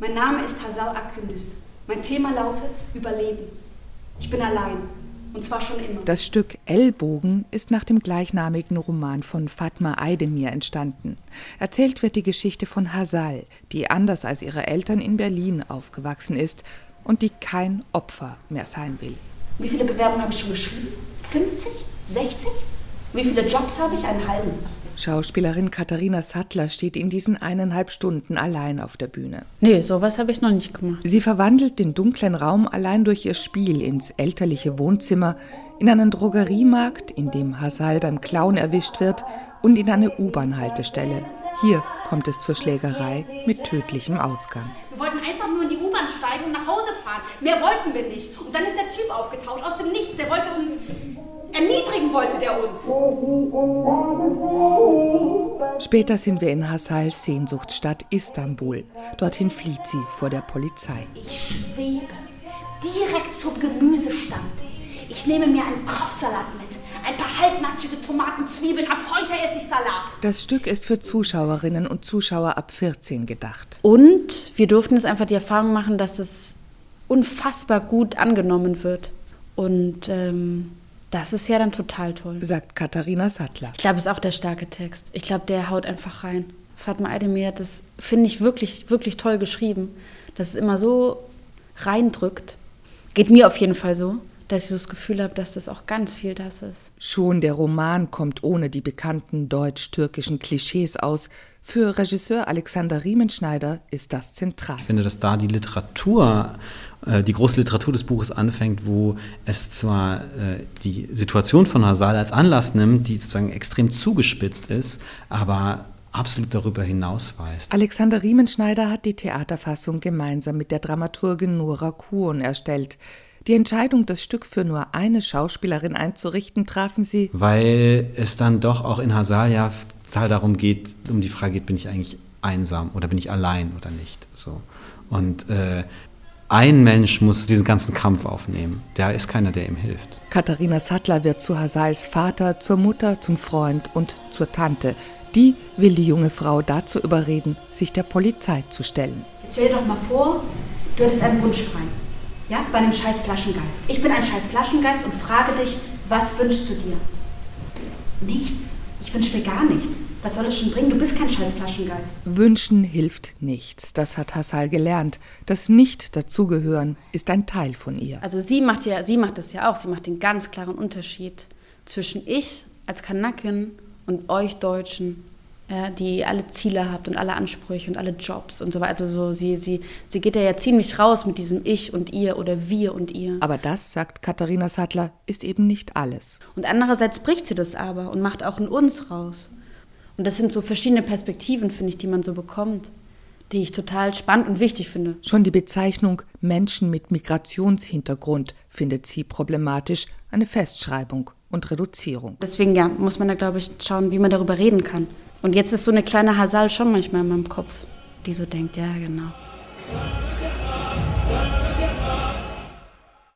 Mein Name ist Hazal Akündüs. Mein Thema lautet Überleben. Ich bin allein. Und zwar schon immer. Das Stück Ellbogen ist nach dem gleichnamigen Roman von Fatma Aydemir entstanden. Erzählt wird die Geschichte von Hazal, die anders als ihre Eltern in Berlin aufgewachsen ist und die kein Opfer mehr sein will. Wie viele Bewerbungen habe ich schon geschrieben? 50? 60? Wie viele Jobs habe ich? Einen halben. Schauspielerin Katharina Sattler steht in diesen eineinhalb Stunden allein auf der Bühne. Nee, sowas habe ich noch nicht gemacht. Sie verwandelt den dunklen Raum allein durch ihr Spiel ins elterliche Wohnzimmer, in einen Drogeriemarkt, in dem Hasal beim Clown erwischt wird, und in eine U-Bahn-Haltestelle. Hier kommt es zur Schlägerei mit tödlichem Ausgang. Wir wollten einfach nur in die U-Bahn steigen und nach Hause fahren. Mehr wollten wir nicht. Und dann ist der Typ aufgetaucht aus dem Nichts. Der wollte uns Erniedrigen wollte der uns. Später sind wir in Hassals Sehnsuchtsstadt Istanbul. Dorthin flieht sie vor der Polizei. Ich schwebe direkt zum Gemüsestand. Ich nehme mir einen Kopfsalat mit. Ein paar halbnackige Tomaten, Zwiebeln, ab heute esse ich Salat. Das Stück ist für Zuschauerinnen und Zuschauer ab 14 gedacht. Und wir durften jetzt einfach die Erfahrung machen, dass es unfassbar gut angenommen wird. Und ähm, das ist ja dann total toll. Sagt Katharina Sattler. Ich glaube, es ist auch der starke Text. Ich glaube, der haut einfach rein. Fatma Aydemir hat das, finde ich, wirklich, wirklich toll geschrieben. Dass es immer so reindrückt. Geht mir auf jeden Fall so, dass ich so das Gefühl habe, dass das auch ganz viel das ist. Schon der Roman kommt ohne die bekannten deutsch-türkischen Klischees aus. Für Regisseur Alexander Riemenschneider ist das zentral. Ich finde, dass da die Literatur äh, die große Literatur des Buches anfängt, wo es zwar äh, die Situation von Hasal als Anlass nimmt, die sozusagen extrem zugespitzt ist, aber absolut darüber hinausweist. Alexander Riemenschneider hat die Theaterfassung gemeinsam mit der Dramaturgin Nora Kuhn erstellt. Die Entscheidung, das Stück für nur eine Schauspielerin einzurichten, trafen sie. Weil es dann doch auch in Hasal ja total darum geht, um die Frage geht, bin ich eigentlich einsam oder bin ich allein oder nicht? So. Und äh, ein Mensch muss diesen ganzen Kampf aufnehmen. Da ist keiner, der ihm hilft. Katharina Sattler wird zu Hasals Vater, zur Mutter, zum Freund und zur Tante. Die will die junge Frau dazu überreden, sich der Polizei zu stellen. Jetzt stell dir doch mal vor, du hättest einen Wunsch frei. Ja, bei einem scheiß Flaschengeist. Ich bin ein scheiß Flaschengeist und frage dich, was wünschst du dir? Nichts. Ich wünsche mir gar nichts. Was soll es schon bringen? Du bist kein scheiß Flaschengeist. Wünschen hilft nichts. Das hat Hassal gelernt. Das Nicht-Dazugehören ist ein Teil von ihr. Also sie macht ja, sie macht das ja auch. Sie macht den ganz klaren Unterschied zwischen ich als Kanakin und euch Deutschen, ja, die alle Ziele habt und alle Ansprüche und alle Jobs und so weiter. Also so, sie, sie, sie geht ja, ja ziemlich raus mit diesem Ich und ihr oder wir und ihr. Aber das, sagt Katharina Sattler, ist eben nicht alles. Und andererseits bricht sie das aber und macht auch in uns raus. Und das sind so verschiedene Perspektiven, finde ich, die man so bekommt, die ich total spannend und wichtig finde. Schon die Bezeichnung Menschen mit Migrationshintergrund findet sie problematisch, eine Festschreibung und Reduzierung. Deswegen ja, muss man da, glaube ich, schauen, wie man darüber reden kann. Und jetzt ist so eine kleine Hasal schon manchmal in meinem Kopf, die so denkt, ja, genau.